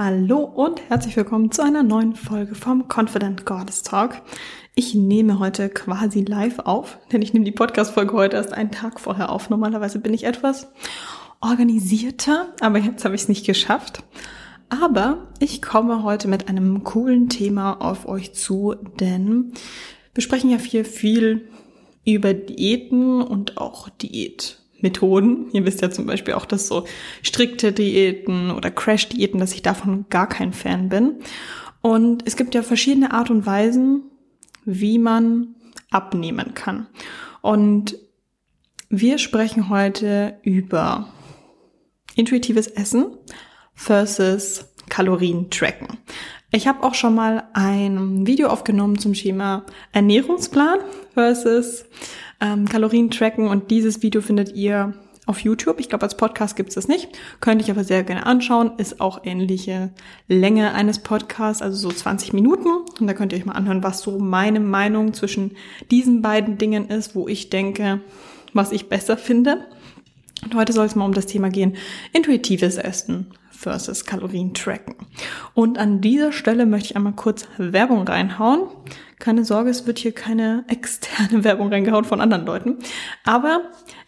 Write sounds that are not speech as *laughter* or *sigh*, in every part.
Hallo und herzlich willkommen zu einer neuen Folge vom Confident Goddess Talk. Ich nehme heute quasi live auf, denn ich nehme die Podcast-Folge heute erst einen Tag vorher auf. Normalerweise bin ich etwas organisierter, aber jetzt habe ich es nicht geschafft. Aber ich komme heute mit einem coolen Thema auf euch zu, denn wir sprechen ja viel, viel über Diäten und auch Diät Methoden. Ihr wisst ja zum Beispiel auch, dass so strikte Diäten oder Crash-Diäten, dass ich davon gar kein Fan bin. Und es gibt ja verschiedene Art und Weisen, wie man abnehmen kann. Und wir sprechen heute über intuitives Essen versus Kalorien tracken. Ich habe auch schon mal ein Video aufgenommen zum Schema Ernährungsplan versus ähm, Kalorien tracken und dieses Video findet ihr auf YouTube. Ich glaube, als Podcast gibt es das nicht. Könnte ich aber sehr gerne anschauen. Ist auch ähnliche Länge eines Podcasts, also so 20 Minuten. Und da könnt ihr euch mal anhören, was so meine Meinung zwischen diesen beiden Dingen ist, wo ich denke, was ich besser finde. Und heute soll es mal um das Thema gehen, intuitives Essen versus Kalorien tracken. Und an dieser Stelle möchte ich einmal kurz Werbung reinhauen. Keine Sorge, es wird hier keine *laughs* externe Werbung reingehauen von anderen Leuten. Aber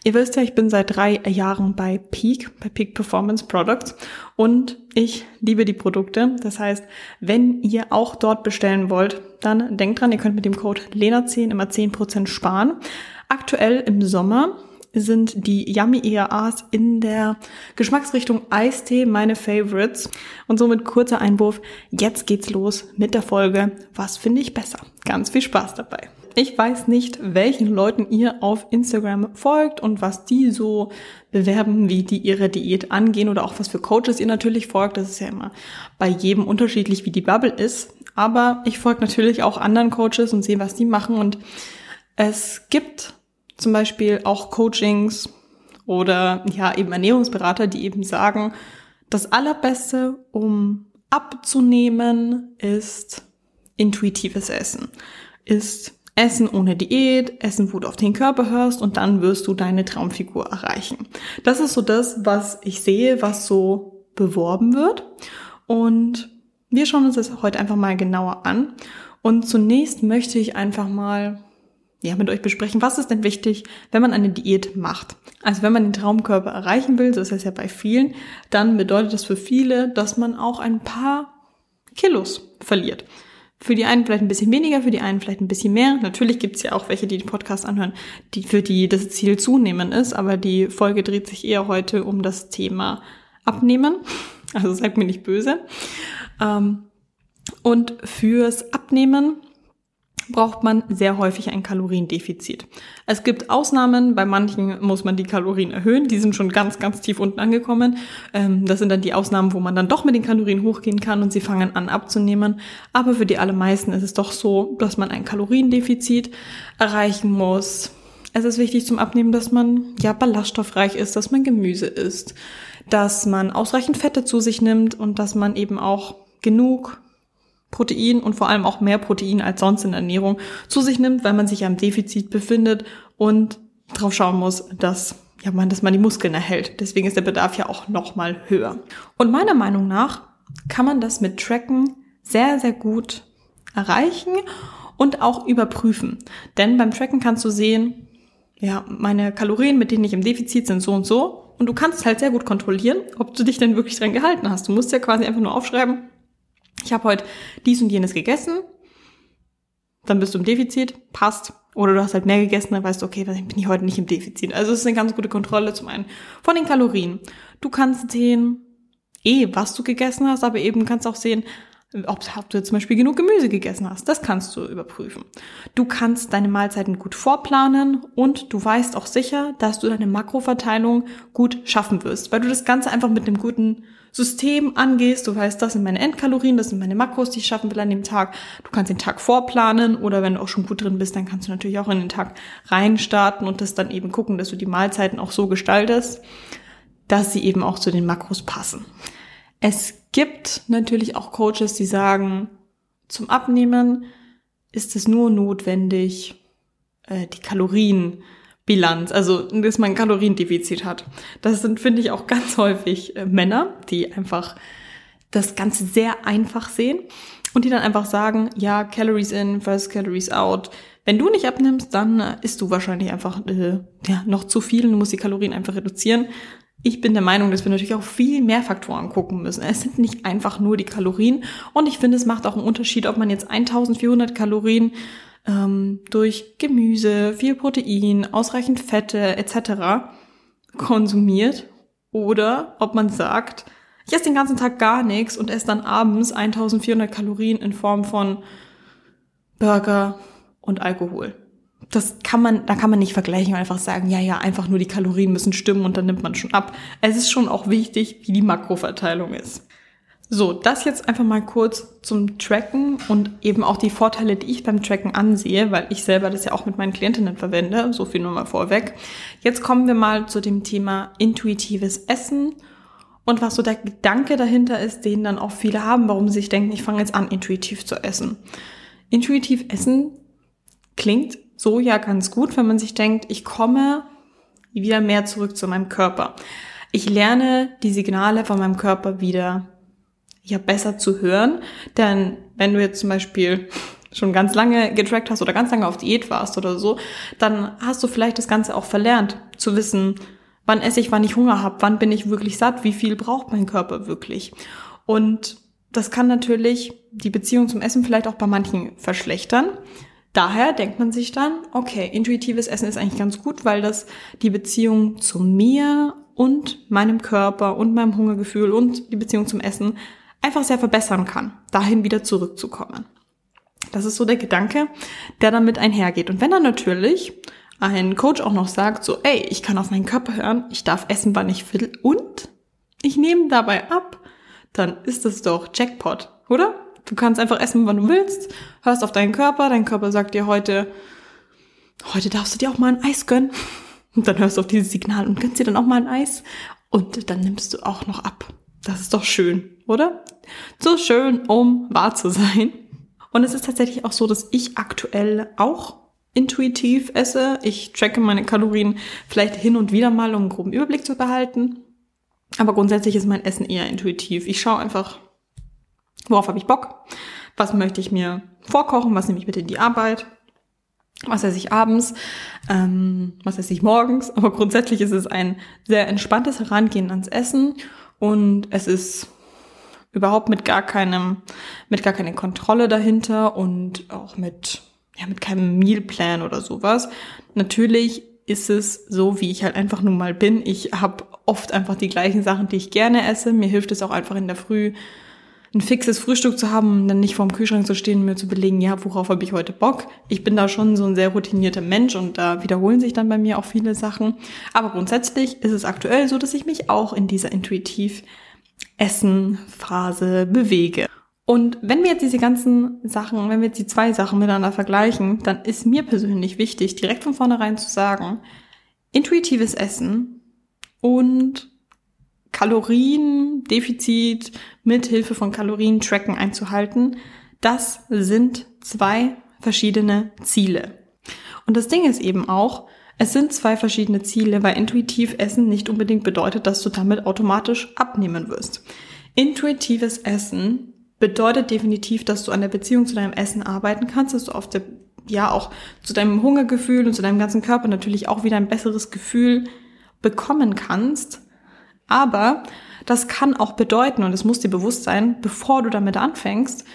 ihr wisst ja, ich bin seit drei Jahren bei Peak, bei Peak Performance Products und ich liebe die Produkte. Das heißt, wenn ihr auch dort bestellen wollt, dann denkt dran, ihr könnt mit dem Code LENA10 immer 10% sparen. Aktuell im Sommer sind die Yummy EAAs in der Geschmacksrichtung Eistee meine Favorites. Und somit kurzer Einwurf. Jetzt geht's los mit der Folge. Was finde ich besser? Ganz viel Spaß dabei. Ich weiß nicht, welchen Leuten ihr auf Instagram folgt und was die so bewerben, wie die ihre Diät angehen oder auch was für Coaches ihr natürlich folgt. Das ist ja immer bei jedem unterschiedlich, wie die Bubble ist. Aber ich folge natürlich auch anderen Coaches und sehe, was die machen. Und es gibt zum Beispiel auch Coachings oder ja eben Ernährungsberater, die eben sagen, das Allerbeste, um abzunehmen, ist intuitives Essen. Ist Essen ohne Diät, Essen, wo du auf den Körper hörst und dann wirst du deine Traumfigur erreichen. Das ist so das, was ich sehe, was so beworben wird. Und wir schauen uns das heute einfach mal genauer an. Und zunächst möchte ich einfach mal ja, mit euch besprechen, was ist denn wichtig, wenn man eine Diät macht. Also wenn man den Traumkörper erreichen will, so ist es ja bei vielen, dann bedeutet das für viele, dass man auch ein paar Kilos verliert. Für die einen vielleicht ein bisschen weniger, für die einen vielleicht ein bisschen mehr. Natürlich gibt's ja auch welche, die den Podcast anhören, die für die das Ziel zunehmen ist, aber die Folge dreht sich eher heute um das Thema Abnehmen. *laughs* Also seid mir nicht böse. Ähm, und fürs Abnehmen braucht man sehr häufig ein Kaloriendefizit. Es gibt Ausnahmen, bei manchen muss man die Kalorien erhöhen, die sind schon ganz, ganz tief unten angekommen. Ähm, das sind dann die Ausnahmen, wo man dann doch mit den Kalorien hochgehen kann und sie fangen an abzunehmen. Aber für die allermeisten ist es doch so, dass man ein Kaloriendefizit erreichen muss. Es ist wichtig zum Abnehmen, dass man ja ballaststoffreich ist, dass man Gemüse isst, dass man ausreichend Fette zu sich nimmt und dass man eben auch genug Protein und vor allem auch mehr Protein als sonst in der Ernährung zu sich nimmt, weil man sich ja im Defizit befindet und drauf schauen muss, dass ja man, dass man die Muskeln erhält. Deswegen ist der Bedarf ja auch noch mal höher. Und meiner Meinung nach kann man das mit Tracken sehr sehr gut erreichen und auch überprüfen. Denn beim Tracken kannst du sehen, ja, meine Kalorien, mit denen ich im Defizit sind, so und so. Und du kannst es halt sehr gut kontrollieren, ob du dich denn wirklich dran gehalten hast. Du musst ja quasi einfach nur aufschreiben, ich habe heute dies und jenes gegessen, dann bist du im Defizit, passt. Oder du hast halt mehr gegessen, dann weißt du, okay, bin ich heute nicht im Defizit. Also es ist eine ganz gute Kontrolle zum einen von den Kalorien. Du kannst sehen, eh, was du gegessen hast, aber eben kannst auch sehen, ob, ob du zum Beispiel genug Gemüse gegessen hast. Das kannst du überprüfen. Du kannst deine Mahlzeiten gut vorplanen und du weißt auch sicher, dass du deine Makroverteilung gut schaffen wirst, weil du das Ganze einfach mit einem guten System angehst. Du weißt, das sind meine Endkalorien, das sind meine Makros, die ich schaffen will an dem Tag. Du kannst den Tag vorplanen oder wenn du auch schon gut drin bist, dann kannst du natürlich auch in den Tag reinstarten und das dann eben gucken, dass du die Mahlzeiten auch so gestaltest, dass sie eben auch zu den Makros passen. Es gibt natürlich auch Coaches, die sagen, zum Abnehmen ist es nur notwendig, äh, die Kalorien Bilanz, also dass man ein Kaloriendefizit hat. Das sind, finde ich, auch ganz häufig äh, Männer, die einfach das Ganze sehr einfach sehen und die dann einfach sagen, ja, Calories in versus Calories out. Wenn du nicht abnimmst, dann äh, isst du wahrscheinlich einfach äh, ja, noch zu viel und du musst die Kalorien einfach reduzieren. Ich bin der Meinung, dass wir natürlich auch viel mehr Faktoren gucken müssen. Es sind nicht einfach nur die Kalorien. Und ich finde, es macht auch einen Unterschied, ob man jetzt 1400 Kalorien ähm, durch Gemüse, viel Protein, ausreichend Fette etc. konsumiert oder ob man sagt, ich esse den ganzen Tag gar nichts und esse dann abends 1400 Kalorien in Form von Burger und Alkohol. Das kann man, da kann man nicht vergleichen und einfach sagen, ja, ja, einfach nur die Kalorien müssen stimmen und dann nimmt man schon ab. Es ist schon auch wichtig, wie die Makroverteilung ist. So, das jetzt einfach mal kurz zum Tracken und eben auch die Vorteile, die ich beim Tracken ansehe, weil ich selber das ja auch mit meinen Klientinnen verwende. So viel nur mal vorweg. Jetzt kommen wir mal zu dem Thema intuitives Essen und was so der Gedanke dahinter ist, den dann auch viele haben, warum sie sich denken, ich fange jetzt an, intuitiv zu essen. Intuitiv essen klingt so ja ganz gut, wenn man sich denkt, ich komme wieder mehr zurück zu meinem Körper. Ich lerne die Signale von meinem Körper wieder ja besser zu hören, denn wenn du jetzt zum Beispiel schon ganz lange getrackt hast oder ganz lange auf Diät warst oder so, dann hast du vielleicht das Ganze auch verlernt, zu wissen, Wann esse ich, wann ich Hunger habe? Wann bin ich wirklich satt? Wie viel braucht mein Körper wirklich? Und das kann natürlich die Beziehung zum Essen vielleicht auch bei manchen verschlechtern. Daher denkt man sich dann, okay, intuitives Essen ist eigentlich ganz gut, weil das die Beziehung zu mir und meinem Körper und meinem Hungergefühl und die Beziehung zum Essen einfach sehr verbessern kann, dahin wieder zurückzukommen. Das ist so der Gedanke, der damit einhergeht. Und wenn dann natürlich ein Coach auch noch sagt, so, ey, ich kann auf meinen Körper hören, ich darf essen, wann ich will und ich nehme dabei ab, dann ist das doch Jackpot, oder? Du kannst einfach essen, wann du willst, hörst auf deinen Körper, dein Körper sagt dir heute, heute darfst du dir auch mal ein Eis gönnen. Und dann hörst du auf dieses Signal und gönnst dir dann auch mal ein Eis und dann nimmst du auch noch ab. Das ist doch schön, oder? So schön, um wahr zu sein. Und es ist tatsächlich auch so, dass ich aktuell auch intuitiv esse. Ich tracke meine Kalorien vielleicht hin und wieder mal, um einen groben Überblick zu behalten. Aber grundsätzlich ist mein Essen eher intuitiv. Ich schaue einfach, worauf habe ich Bock, was möchte ich mir vorkochen, was nehme ich mit in die Arbeit, was esse ich abends, ähm, was esse ich morgens. Aber grundsätzlich ist es ein sehr entspanntes Herangehen ans Essen und es ist überhaupt mit gar keinem, mit gar keine Kontrolle dahinter und auch mit ja, mit keinem Mealplan oder sowas. Natürlich ist es so, wie ich halt einfach nun mal bin. Ich habe oft einfach die gleichen Sachen, die ich gerne esse. Mir hilft es auch einfach in der Früh ein fixes Frühstück zu haben und dann nicht vorm Kühlschrank zu stehen und mir zu belegen, ja, worauf habe ich heute Bock. Ich bin da schon so ein sehr routinierter Mensch und da wiederholen sich dann bei mir auch viele Sachen. Aber grundsätzlich ist es aktuell so, dass ich mich auch in dieser intuitiv Essen-Phase bewege. Und wenn wir jetzt diese ganzen Sachen, wenn wir jetzt die zwei Sachen miteinander vergleichen, dann ist mir persönlich wichtig, direkt von vornherein zu sagen, intuitives Essen und Kaloriendefizit mit Hilfe von Kalorientracken einzuhalten, das sind zwei verschiedene Ziele. Und das Ding ist eben auch, es sind zwei verschiedene Ziele, weil intuitiv Essen nicht unbedingt bedeutet, dass du damit automatisch abnehmen wirst. Intuitives Essen bedeutet definitiv, dass du an der Beziehung zu deinem Essen arbeiten kannst, dass du auf der, ja, auch zu deinem Hungergefühl und zu deinem ganzen Körper natürlich auch wieder ein besseres Gefühl bekommen kannst. Aber das kann auch bedeuten, und es muss dir bewusst sein, bevor du damit anfängst,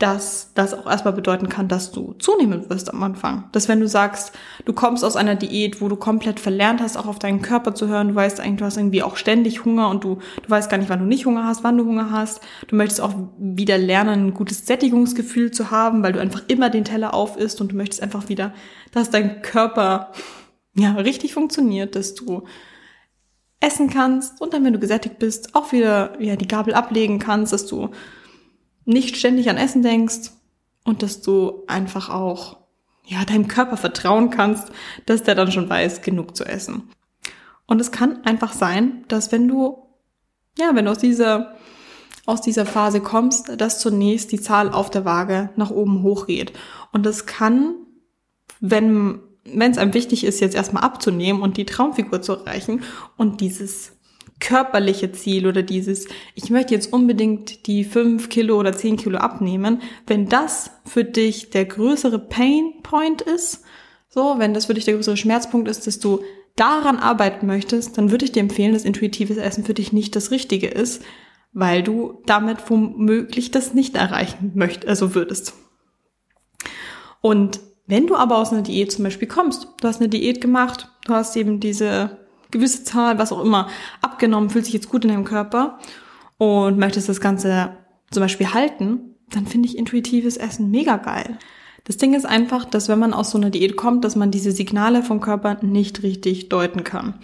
dass das auch erstmal bedeuten kann, dass du zunehmen wirst am Anfang. Dass wenn du sagst, du kommst aus einer Diät, wo du komplett verlernt hast, auch auf deinen Körper zu hören, du weißt eigentlich, du hast irgendwie auch ständig Hunger und du, du weißt gar nicht, wann du nicht Hunger hast, wann du Hunger hast. Du möchtest auch wieder lernen, ein gutes Sättigungsgefühl zu haben, weil du einfach immer den Teller auf isst und du möchtest einfach wieder, dass dein Körper ja richtig funktioniert, dass du essen kannst und dann, wenn du gesättigt bist, auch wieder ja die Gabel ablegen kannst, dass du nicht ständig an Essen denkst und dass du einfach auch ja deinem Körper vertrauen kannst, dass der dann schon weiß, genug zu essen. Und es kann einfach sein, dass wenn du ja, wenn du aus dieser aus dieser Phase kommst, dass zunächst die Zahl auf der Waage nach oben hochgeht. Und das kann, wenn wenn es einem wichtig ist, jetzt erstmal abzunehmen und die Traumfigur zu erreichen und dieses körperliche Ziel oder dieses, ich möchte jetzt unbedingt die fünf Kilo oder zehn Kilo abnehmen, wenn das für dich der größere Pain Point ist, so, wenn das für dich der größere Schmerzpunkt ist, dass du daran arbeiten möchtest, dann würde ich dir empfehlen, dass intuitives Essen für dich nicht das Richtige ist, weil du damit womöglich das nicht erreichen möchtest, also würdest. Und wenn du aber aus einer Diät zum Beispiel kommst, du hast eine Diät gemacht, du hast eben diese gewisse Zahl, was auch immer, abgenommen, fühlt sich jetzt gut in deinem Körper und möchtest das Ganze zum Beispiel halten, dann finde ich intuitives Essen mega geil. Das Ding ist einfach, dass wenn man aus so einer Diät kommt, dass man diese Signale vom Körper nicht richtig deuten kann.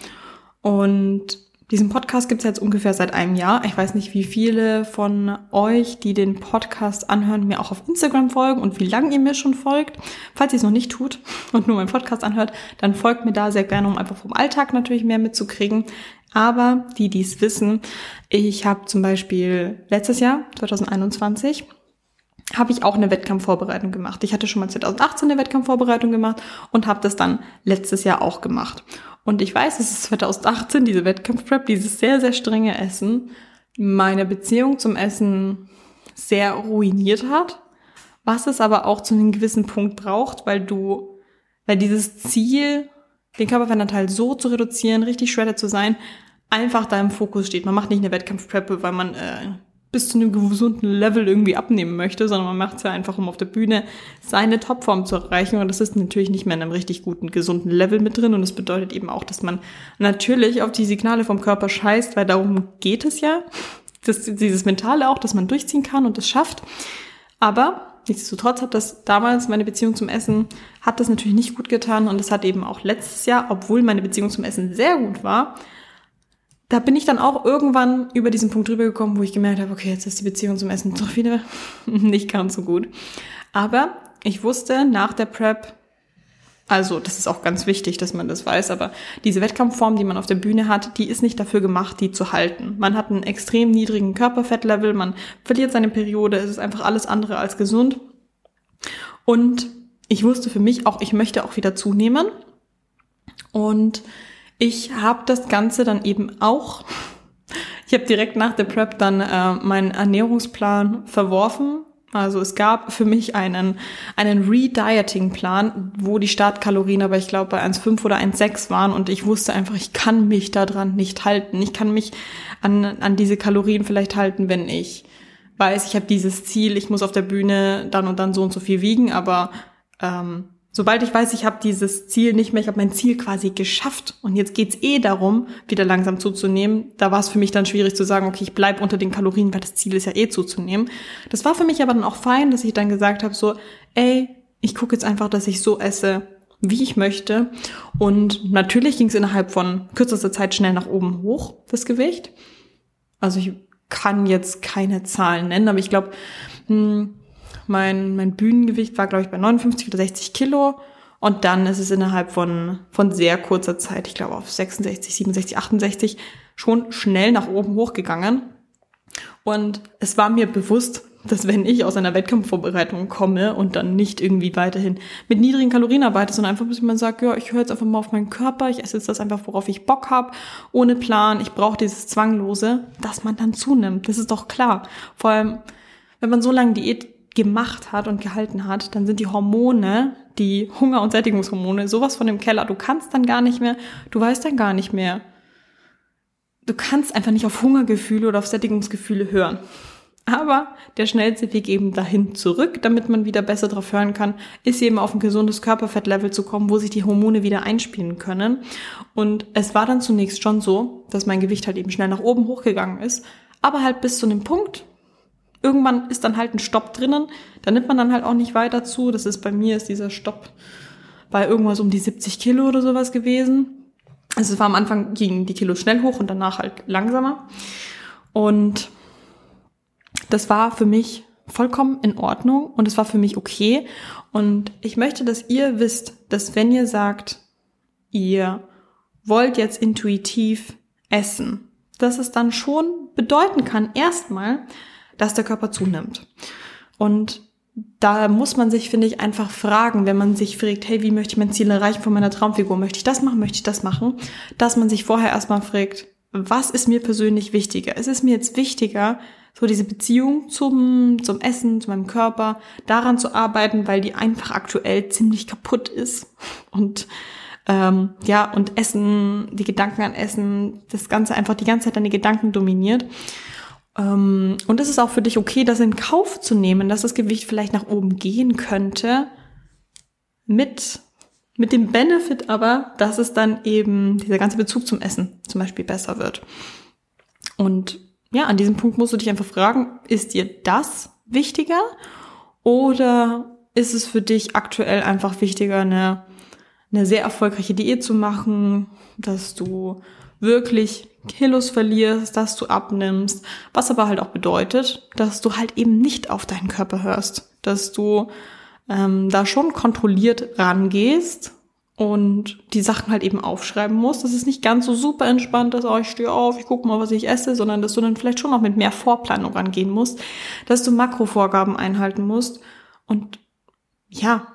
Und diesen Podcast gibt's jetzt ungefähr seit einem Jahr. Ich weiß nicht, wie viele von euch, die den Podcast anhören, mir auch auf Instagram folgen und wie lange ihr mir schon folgt. Falls ihr es noch nicht tut und nur meinen Podcast anhört, dann folgt mir da sehr gerne, um einfach vom Alltag natürlich mehr mitzukriegen. Aber die, die es wissen, ich habe zum Beispiel letztes Jahr, 2021, habe ich auch eine Wettkampfvorbereitung gemacht. Ich hatte schon mal 2018 eine Wettkampfvorbereitung gemacht und habe das dann letztes Jahr auch gemacht. Und ich weiß, es ist 2018, diese Wettkampfprep, dieses sehr, sehr strenge Essen, meine Beziehung zum Essen sehr ruiniert hat, was es aber auch zu einem gewissen Punkt braucht, weil du, weil dieses Ziel, den Körperfettanteil so zu reduzieren, richtig shredded zu sein, einfach da im Fokus steht. Man macht nicht eine Wettkampfprep, weil man äh, bis zu einem gesunden Level irgendwie abnehmen möchte, sondern man macht es ja einfach, um auf der Bühne seine Topform zu erreichen. Und das ist natürlich nicht mehr in einem richtig guten, gesunden Level mit drin. Und das bedeutet eben auch, dass man natürlich auf die Signale vom Körper scheißt, weil darum geht es ja. Das, dieses Mentale auch, dass man durchziehen kann und es schafft. Aber nichtsdestotrotz hat das damals meine Beziehung zum Essen, hat das natürlich nicht gut getan. Und das hat eben auch letztes Jahr, obwohl meine Beziehung zum Essen sehr gut war, da bin ich dann auch irgendwann über diesen Punkt drüber gekommen, wo ich gemerkt habe, okay, jetzt ist die Beziehung zum Essen doch wieder *laughs* nicht ganz so gut. Aber ich wusste nach der Prep, also das ist auch ganz wichtig, dass man das weiß, aber diese Wettkampfform, die man auf der Bühne hat, die ist nicht dafür gemacht, die zu halten. Man hat einen extrem niedrigen Körperfettlevel, man verliert seine Periode, es ist einfach alles andere als gesund. Und ich wusste für mich auch, ich möchte auch wieder zunehmen. Und ich habe das Ganze dann eben auch. Ich habe direkt nach der Prep dann äh, meinen Ernährungsplan verworfen. Also es gab für mich einen, einen Re-Dieting-Plan, wo die Startkalorien aber ich glaube bei 1,5 oder 1,6 waren und ich wusste einfach, ich kann mich daran nicht halten. Ich kann mich an, an diese Kalorien vielleicht halten, wenn ich weiß, ich habe dieses Ziel, ich muss auf der Bühne dann und dann so und so viel wiegen, aber ähm, Sobald ich weiß, ich habe dieses Ziel nicht mehr, ich habe mein Ziel quasi geschafft und jetzt geht's eh darum, wieder langsam zuzunehmen, da war es für mich dann schwierig zu sagen, okay, ich bleib unter den Kalorien, weil das Ziel ist ja eh zuzunehmen. Das war für mich aber dann auch fein, dass ich dann gesagt habe, so, ey, ich gucke jetzt einfach, dass ich so esse, wie ich möchte. Und natürlich ging es innerhalb von kürzester Zeit schnell nach oben hoch, das Gewicht. Also ich kann jetzt keine Zahlen nennen, aber ich glaube, hm, mein, mein Bühnengewicht war, glaube ich, bei 59 oder 60 Kilo. Und dann ist es innerhalb von, von sehr kurzer Zeit, ich glaube auf 66, 67, 68, schon schnell nach oben hochgegangen. Und es war mir bewusst, dass wenn ich aus einer Wettkampfvorbereitung komme und dann nicht irgendwie weiterhin mit niedrigen Kalorien arbeite, sondern einfach, bis man sagt, ja, ich höre jetzt einfach mal auf meinen Körper, ich esse jetzt das einfach, worauf ich Bock habe, ohne Plan, ich brauche dieses Zwanglose, dass man dann zunimmt. Das ist doch klar. Vor allem, wenn man so lange Diät gemacht hat und gehalten hat, dann sind die Hormone, die Hunger- und Sättigungshormone, sowas von dem Keller. Du kannst dann gar nicht mehr, du weißt dann gar nicht mehr. Du kannst einfach nicht auf Hungergefühle oder auf Sättigungsgefühle hören. Aber der schnellste Weg eben dahin zurück, damit man wieder besser drauf hören kann, ist eben auf ein gesundes Körperfettlevel zu kommen, wo sich die Hormone wieder einspielen können. Und es war dann zunächst schon so, dass mein Gewicht halt eben schnell nach oben hochgegangen ist, aber halt bis zu einem Punkt, irgendwann ist dann halt ein Stopp drinnen. Da nimmt man dann halt auch nicht weiter zu. Das ist bei mir ist dieser Stopp bei irgendwas um die 70 Kilo oder sowas gewesen. Also es war am Anfang gingen die Kilo schnell hoch und danach halt langsamer. Und das war für mich vollkommen in Ordnung und es war für mich okay. Und ich möchte, dass ihr wisst, dass wenn ihr sagt, ihr wollt jetzt intuitiv essen, dass es dann schon bedeuten kann, erstmal, dass der Körper zunimmt. Und da muss man sich, finde ich, einfach fragen, wenn man sich fragt, hey, wie möchte ich mein Ziel erreichen von meiner Traumfigur? Möchte ich das machen? Möchte ich das machen? Dass man sich vorher erstmal fragt, was ist mir persönlich wichtiger? Es ist mir jetzt wichtiger, so diese Beziehung zum, zum Essen, zu meinem Körper, daran zu arbeiten, weil die einfach aktuell ziemlich kaputt ist. Und ähm, ja, und Essen, die Gedanken an Essen, das Ganze einfach die ganze Zeit deine Gedanken dominiert. Ähm, und es ist auch für dich okay, das in Kauf zu nehmen, dass das Gewicht vielleicht nach oben gehen könnte, mit, mit dem Benefit aber, dass es dann eben dieser ganze Bezug zum Essen zum Beispiel besser wird. Und ja, an diesem Punkt musst du dich einfach fragen, ist dir das wichtiger oder ist es für dich aktuell einfach wichtiger, eine, eine sehr erfolgreiche Diät zu machen, dass du wirklich Kilos verlierst, dass du abnimmst, was aber halt auch bedeutet, dass du halt eben nicht auf deinen Körper hörst, dass du ähm, da schon kontrolliert rangehst und die Sachen halt eben aufschreiben musst. Das ist nicht ganz so super entspannt, dass oh, ich stehe auf, ich gucke mal, was ich esse, sondern dass du dann vielleicht schon noch mit mehr Vorplanung rangehen musst, dass du Makrovorgaben einhalten musst und ja,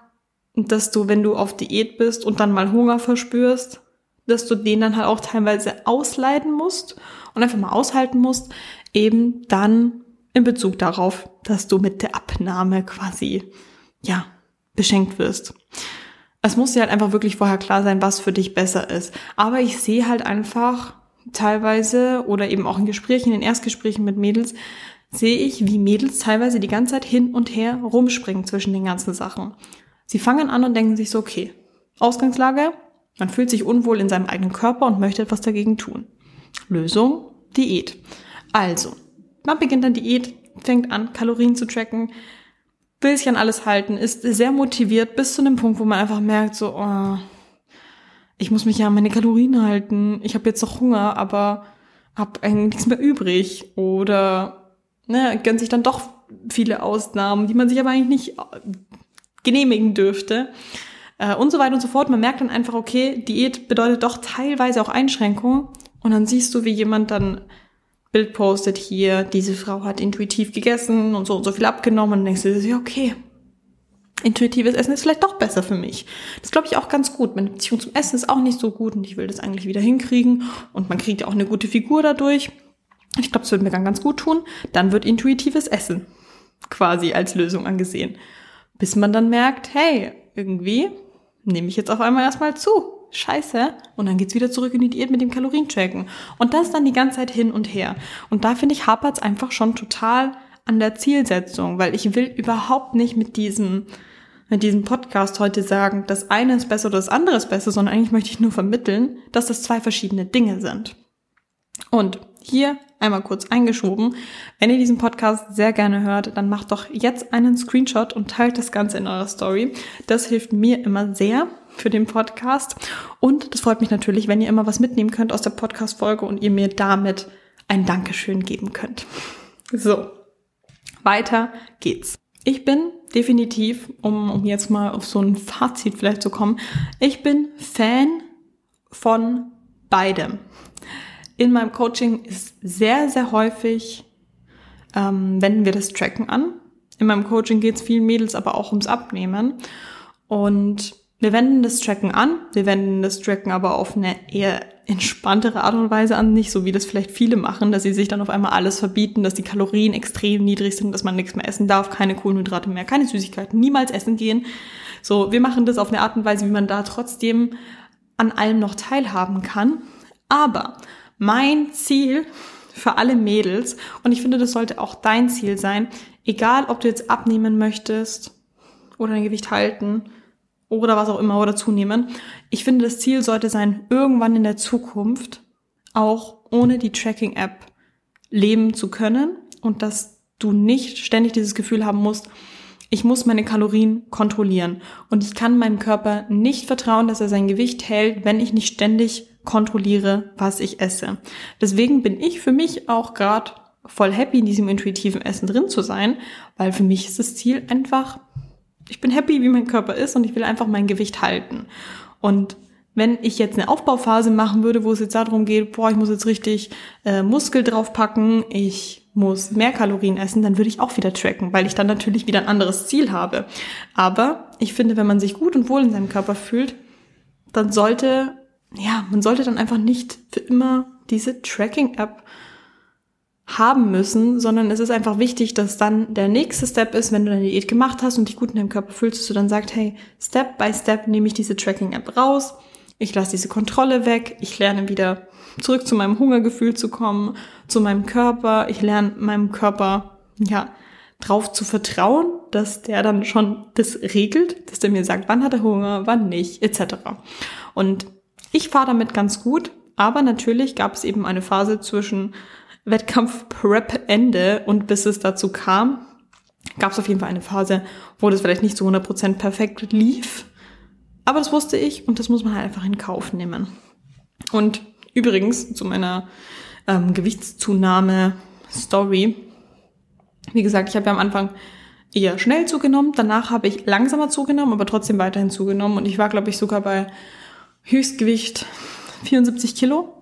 dass du, wenn du auf Diät bist und dann mal Hunger verspürst, dass du den dann halt auch teilweise ausleiden musst und einfach mal aushalten musst, eben dann in Bezug darauf, dass du mit der Abnahme quasi, ja, beschenkt wirst. Es muss dir halt einfach wirklich vorher klar sein, was für dich besser ist. Aber ich sehe halt einfach teilweise oder eben auch in Gesprächen, in Erstgesprächen mit Mädels, sehe ich, wie Mädels teilweise die ganze Zeit hin und her rumspringen zwischen den ganzen Sachen. Sie fangen an und denken sich so, okay, Ausgangslage, man fühlt sich unwohl in seinem eigenen Körper und möchte etwas dagegen tun. Lösung, Diät. Also, man beginnt dann Diät, fängt an, Kalorien zu tracken, will sich an alles halten, ist sehr motiviert bis zu einem Punkt, wo man einfach merkt, so, oh, ich muss mich ja an meine Kalorien halten, ich habe jetzt noch Hunger, aber habe eigentlich nichts mehr übrig. Oder ne, gönnt sich dann doch viele Ausnahmen, die man sich aber eigentlich nicht genehmigen dürfte äh, und so weiter und so fort. Man merkt dann einfach, okay, Diät bedeutet doch teilweise auch Einschränkungen. Und dann siehst du, wie jemand dann Bild postet hier, diese Frau hat intuitiv gegessen und so und so viel abgenommen. Und dann denkst du dir, okay, intuitives Essen ist vielleicht doch besser für mich. Das glaube ich auch ganz gut. Meine Beziehung zum Essen ist auch nicht so gut und ich will das eigentlich wieder hinkriegen. Und man kriegt ja auch eine gute Figur dadurch. Ich glaube, das würde mir ganz gut tun. Dann wird intuitives Essen quasi als Lösung angesehen. Bis man dann merkt, hey, irgendwie nehme ich jetzt auf einmal erstmal zu. Scheiße. Und dann geht's wieder zurück in die Diät mit dem Kalorienchecken. Und das dann die ganze Zeit hin und her. Und da finde ich, hapert's einfach schon total an der Zielsetzung, weil ich will überhaupt nicht mit diesem, mit diesem Podcast heute sagen, das eine ist besser oder das andere ist besser, sondern eigentlich möchte ich nur vermitteln, dass das zwei verschiedene Dinge sind. Und hier einmal kurz eingeschoben. Wenn ihr diesen Podcast sehr gerne hört, dann macht doch jetzt einen Screenshot und teilt das Ganze in eurer Story. Das hilft mir immer sehr für den Podcast. Und das freut mich natürlich, wenn ihr immer was mitnehmen könnt aus der Podcast-Folge und ihr mir damit ein Dankeschön geben könnt. So, weiter geht's. Ich bin definitiv, um, um jetzt mal auf so ein Fazit vielleicht zu kommen, ich bin Fan von beidem in meinem Coaching ist sehr, sehr häufig, ähm, wenden wir das Tracken an. In meinem Coaching geht es vielen Mädels aber auch ums Abnehmen. Und wir wenden das Tracken an. Wir wenden das Tracken aber auf eine eher entspanntere Art und Weise an, nicht so wie das vielleicht viele machen, dass sie sich dann auf einmal alles verbieten, dass die Kalorien extrem niedrig sind, dass man nichts mehr essen darf, keine Kohlenhydrate mehr, keine Süßigkeiten, niemals essen gehen. So, wir machen das auf eine Art und Weise, wie man da trotzdem an allem noch teilhaben kann. Aber mein Ziel für alle Mädels, und ich finde, das sollte auch dein Ziel sein, egal ob du jetzt abnehmen möchtest oder dein Gewicht halten oder was auch immer oder zunehmen. Ich finde, das Ziel sollte sein, irgendwann in der Zukunft auch ohne die Tracking-App leben zu können und dass du nicht ständig dieses Gefühl haben musst, ich muss meine Kalorien kontrollieren und ich kann meinem Körper nicht vertrauen, dass er sein Gewicht hält, wenn ich nicht ständig kontrolliere, was ich esse. Deswegen bin ich für mich auch gerade voll happy, in diesem intuitiven Essen drin zu sein, weil für mich ist das Ziel einfach, ich bin happy, wie mein Körper ist und ich will einfach mein Gewicht halten. Und wenn ich jetzt eine Aufbauphase machen würde, wo es jetzt darum geht, boah, ich muss jetzt richtig äh, Muskel draufpacken, ich muss mehr Kalorien essen, dann würde ich auch wieder tracken, weil ich dann natürlich wieder ein anderes Ziel habe. Aber ich finde, wenn man sich gut und wohl in seinem Körper fühlt, dann sollte ja, man sollte dann einfach nicht für immer diese Tracking-App haben müssen, sondern es ist einfach wichtig, dass dann der nächste Step ist, wenn du deine Diät gemacht hast und dich gut in deinem Körper fühlst, dass du dann sagst, hey, Step by Step nehme ich diese Tracking-App raus, ich lasse diese Kontrolle weg, ich lerne wieder zurück zu meinem Hungergefühl zu kommen, zu meinem Körper, ich lerne meinem Körper, ja, drauf zu vertrauen, dass der dann schon das regelt, dass der mir sagt, wann hat er Hunger, wann nicht, etc. Und ich fahre damit ganz gut, aber natürlich gab es eben eine Phase zwischen Wettkampf-Prep-Ende und bis es dazu kam, gab es auf jeden Fall eine Phase, wo das vielleicht nicht zu 100% perfekt lief. Aber das wusste ich und das muss man halt einfach in Kauf nehmen. Und übrigens zu meiner ähm, Gewichtszunahme-Story. Wie gesagt, ich habe ja am Anfang eher schnell zugenommen. Danach habe ich langsamer zugenommen, aber trotzdem weiterhin zugenommen. Und ich war, glaube ich, sogar bei Höchstgewicht 74 Kilo.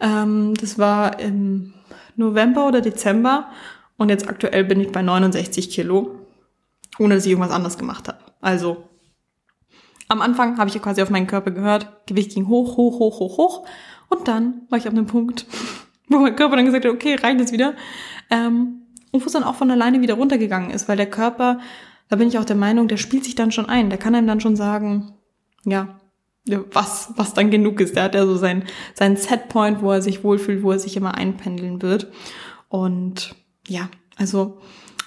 Ähm, das war im November oder Dezember und jetzt aktuell bin ich bei 69 Kilo, ohne dass ich irgendwas anderes gemacht habe. Also am Anfang habe ich ja quasi auf meinen Körper gehört, Gewicht ging hoch, hoch, hoch, hoch, hoch und dann war ich auf einem Punkt, *laughs* wo mein Körper dann gesagt hat, okay, reicht es wieder. Ähm, und wo es dann auch von alleine wieder runtergegangen ist, weil der Körper, da bin ich auch der Meinung, der spielt sich dann schon ein. Der kann einem dann schon sagen, ja, was, was dann genug ist. Der hat ja so sein, sein Setpoint, wo er sich wohlfühlt, wo er sich immer einpendeln wird. Und ja, also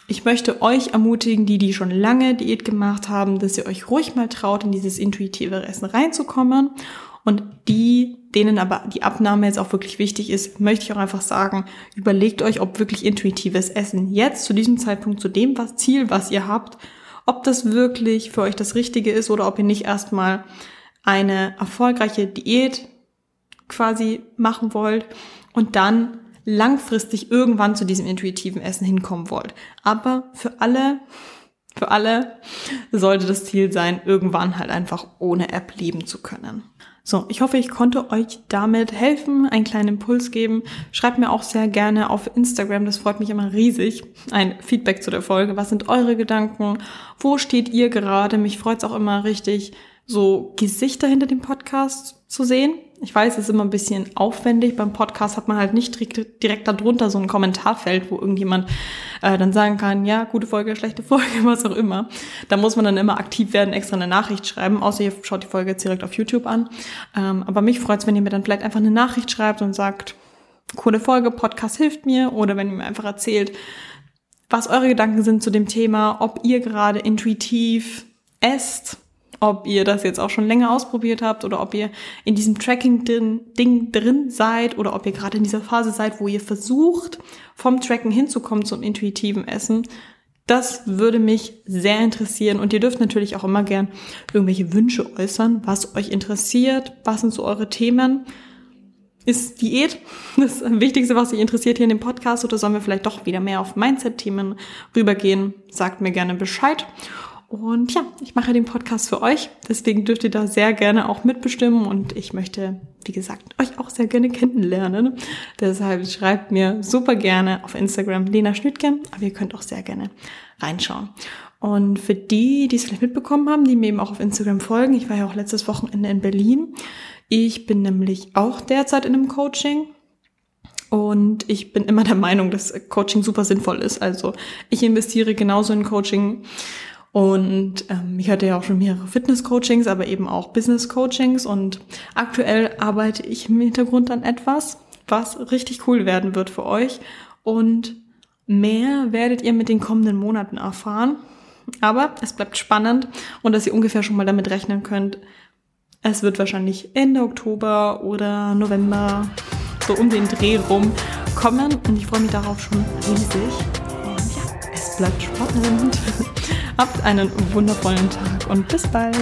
ich möchte euch ermutigen, die, die schon lange Diät gemacht haben, dass ihr euch ruhig mal traut, in dieses intuitive Essen reinzukommen. Und die, denen aber die Abnahme jetzt auch wirklich wichtig ist, möchte ich auch einfach sagen, überlegt euch, ob wirklich intuitives Essen jetzt zu diesem Zeitpunkt, zu dem was Ziel, was ihr habt, ob das wirklich für euch das Richtige ist oder ob ihr nicht erstmal eine erfolgreiche Diät quasi machen wollt und dann langfristig irgendwann zu diesem intuitiven Essen hinkommen wollt. Aber für alle, für alle sollte das Ziel sein, irgendwann halt einfach ohne App leben zu können. So, ich hoffe, ich konnte euch damit helfen, einen kleinen Impuls geben. Schreibt mir auch sehr gerne auf Instagram, das freut mich immer riesig, ein Feedback zu der Folge. Was sind eure Gedanken? Wo steht ihr gerade? Mich freut es auch immer richtig, so Gesichter hinter dem Podcast zu sehen. Ich weiß, es ist immer ein bisschen aufwendig. Beim Podcast hat man halt nicht direkt, direkt darunter so ein Kommentarfeld, wo irgendjemand äh, dann sagen kann, ja, gute Folge, schlechte Folge, *laughs* was auch immer. Da muss man dann immer aktiv werden, extra eine Nachricht schreiben, außer ihr schaut die Folge jetzt direkt auf YouTube an. Ähm, aber mich freut es, wenn ihr mir dann vielleicht einfach eine Nachricht schreibt und sagt, coole Folge, Podcast hilft mir, oder wenn ihr mir einfach erzählt, was eure Gedanken sind zu dem Thema, ob ihr gerade intuitiv esst, ob ihr das jetzt auch schon länger ausprobiert habt oder ob ihr in diesem Tracking-Ding drin seid oder ob ihr gerade in dieser Phase seid, wo ihr versucht, vom Tracken hinzukommen zum intuitiven Essen. Das würde mich sehr interessieren und ihr dürft natürlich auch immer gern irgendwelche Wünsche äußern, was euch interessiert, was sind so eure Themen. Ist Diät *laughs* das Wichtigste, was euch interessiert hier in dem Podcast oder sollen wir vielleicht doch wieder mehr auf Mindset-Themen rübergehen? Sagt mir gerne Bescheid. Und ja, ich mache den Podcast für euch, deswegen dürft ihr da sehr gerne auch mitbestimmen und ich möchte, wie gesagt, euch auch sehr gerne kennenlernen. Deshalb schreibt mir super gerne auf Instagram Lena Schnütgen, aber ihr könnt auch sehr gerne reinschauen. Und für die, die es vielleicht mitbekommen haben, die mir eben auch auf Instagram folgen, ich war ja auch letztes Wochenende in Berlin. Ich bin nämlich auch derzeit in einem Coaching und ich bin immer der Meinung, dass Coaching super sinnvoll ist. Also ich investiere genauso in Coaching und ähm, ich hatte ja auch schon mehrere Fitness-Coachings, aber eben auch Business-Coachings. Und aktuell arbeite ich im Hintergrund an etwas, was richtig cool werden wird für euch. Und mehr werdet ihr mit den kommenden Monaten erfahren. Aber es bleibt spannend und dass ihr ungefähr schon mal damit rechnen könnt. Es wird wahrscheinlich Ende Oktober oder November so um den Dreh rum kommen und ich freue mich darauf schon riesig. Und ja, es bleibt spannend. *laughs* Habt einen wundervollen Tag und bis bald.